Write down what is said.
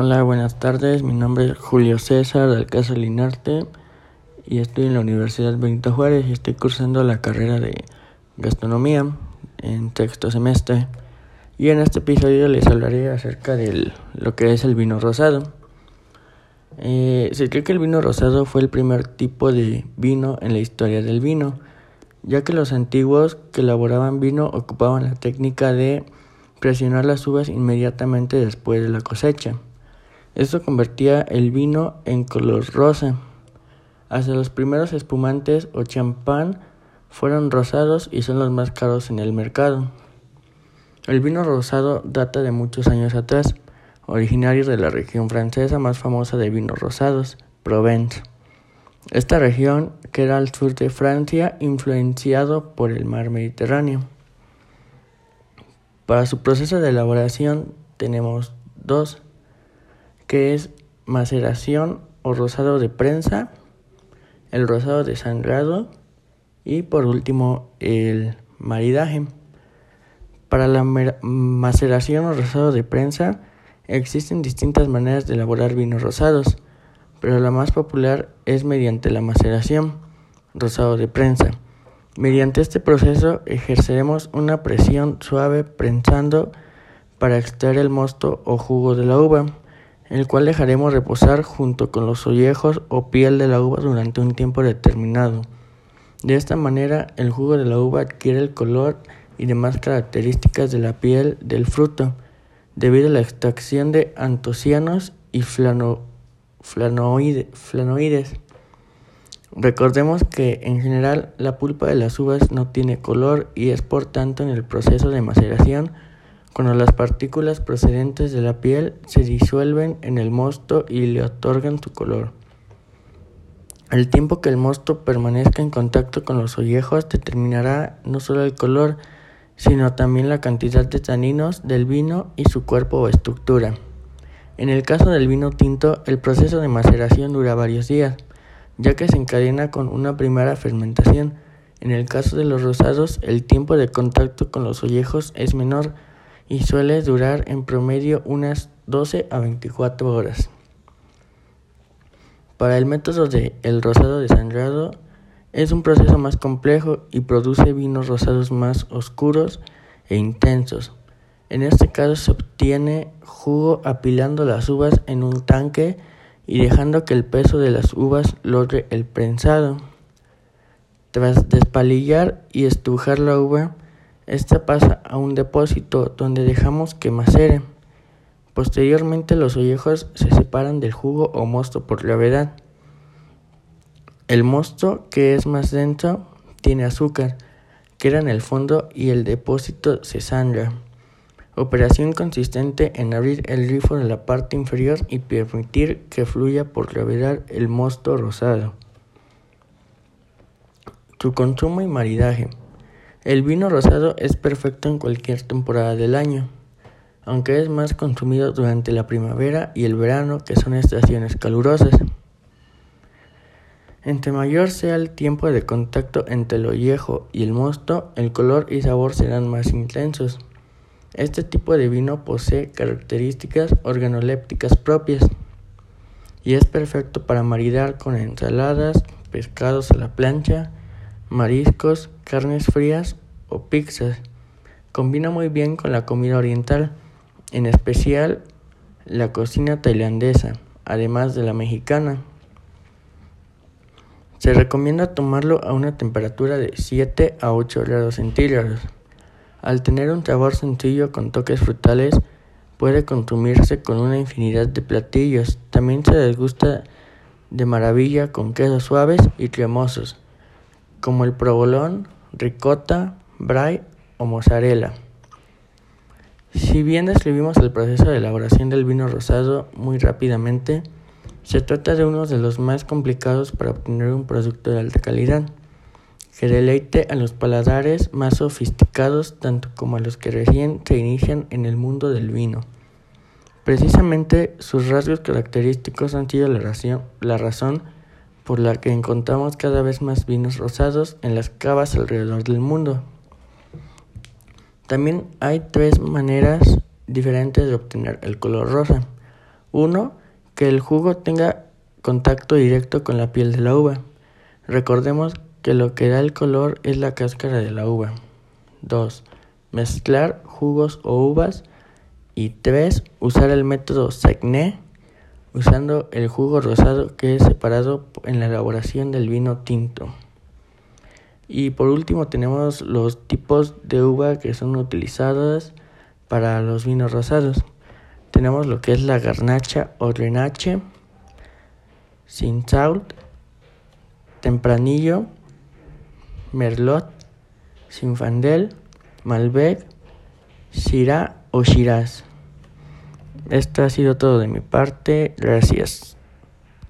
Hola, buenas tardes. Mi nombre es Julio César Caso Linarte y estoy en la Universidad Benito Juárez y estoy cursando la carrera de gastronomía en sexto semestre. Y en este episodio les hablaré acerca de lo que es el vino rosado. Eh, se cree que el vino rosado fue el primer tipo de vino en la historia del vino, ya que los antiguos que elaboraban vino ocupaban la técnica de presionar las uvas inmediatamente después de la cosecha. Esto convertía el vino en color rosa. Hasta los primeros espumantes o champán fueron rosados y son los más caros en el mercado. El vino rosado data de muchos años atrás, originario de la región francesa más famosa de vinos rosados, Provence. Esta región queda al sur de Francia, influenciado por el mar Mediterráneo. Para su proceso de elaboración tenemos dos que es maceración o rosado de prensa, el rosado de sangrado y por último el maridaje. Para la maceración o rosado de prensa existen distintas maneras de elaborar vinos rosados, pero la más popular es mediante la maceración, rosado de prensa. Mediante este proceso ejerceremos una presión suave prensando para extraer el mosto o jugo de la uva el cual dejaremos reposar junto con los ollejos o piel de la uva durante un tiempo determinado. De esta manera, el jugo de la uva adquiere el color y demás características de la piel del fruto, debido a la extracción de antocianos y flanoides. Recordemos que en general la pulpa de las uvas no tiene color y es por tanto en el proceso de maceración cuando las partículas procedentes de la piel se disuelven en el mosto y le otorgan su color. El tiempo que el mosto permanezca en contacto con los ollejos determinará no solo el color, sino también la cantidad de taninos del vino y su cuerpo o estructura. En el caso del vino tinto, el proceso de maceración dura varios días, ya que se encadena con una primera fermentación. En el caso de los rosados, el tiempo de contacto con los ollejos es menor, y suele durar en promedio unas 12 a 24 horas. Para el método de el rosado desangrado es un proceso más complejo y produce vinos rosados más oscuros e intensos. En este caso se obtiene jugo apilando las uvas en un tanque y dejando que el peso de las uvas logre el prensado. Tras despalillar y estrujar la uva, esta pasa a un depósito donde dejamos que macere. Posteriormente los ollejos se separan del jugo o mosto por gravedad. El mosto, que es más denso, tiene azúcar, queda en el fondo y el depósito se sangra. Operación consistente en abrir el grifo de la parte inferior y permitir que fluya por gravedad el mosto rosado. Su consumo y maridaje. El vino rosado es perfecto en cualquier temporada del año, aunque es más consumido durante la primavera y el verano, que son estaciones calurosas. Entre mayor sea el tiempo de contacto entre el ollejo y el mosto, el color y sabor serán más intensos. Este tipo de vino posee características organolépticas propias y es perfecto para maridar con ensaladas, pescados a la plancha, mariscos, carnes frías o pizzas. Combina muy bien con la comida oriental, en especial la cocina tailandesa, además de la mexicana. Se recomienda tomarlo a una temperatura de 7 a 8 grados centígrados. Al tener un sabor sencillo con toques frutales, puede consumirse con una infinidad de platillos. También se desgusta de maravilla con quesos suaves y cremosos como el provolón, ricota, brie o mozzarella. Si bien describimos el proceso de elaboración del vino rosado muy rápidamente, se trata de uno de los más complicados para obtener un producto de alta calidad, que deleite a los paladares más sofisticados tanto como a los que recién se inician en el mundo del vino. Precisamente sus rasgos característicos han sido la razón, la razón por la que encontramos cada vez más vinos rosados en las cavas alrededor del mundo. También hay tres maneras diferentes de obtener el color rosa. 1. Que el jugo tenga contacto directo con la piel de la uva. Recordemos que lo que da el color es la cáscara de la uva. 2. Mezclar jugos o uvas. Y 3. Usar el método Sagné usando el jugo rosado que es separado en la elaboración del vino tinto. Y por último tenemos los tipos de uva que son utilizadas para los vinos rosados. Tenemos lo que es la garnacha o grenache, sin tempranillo, merlot, sinfandel, malbec, syrah o shiraz. Esto ha sido todo de mi parte. Gracias.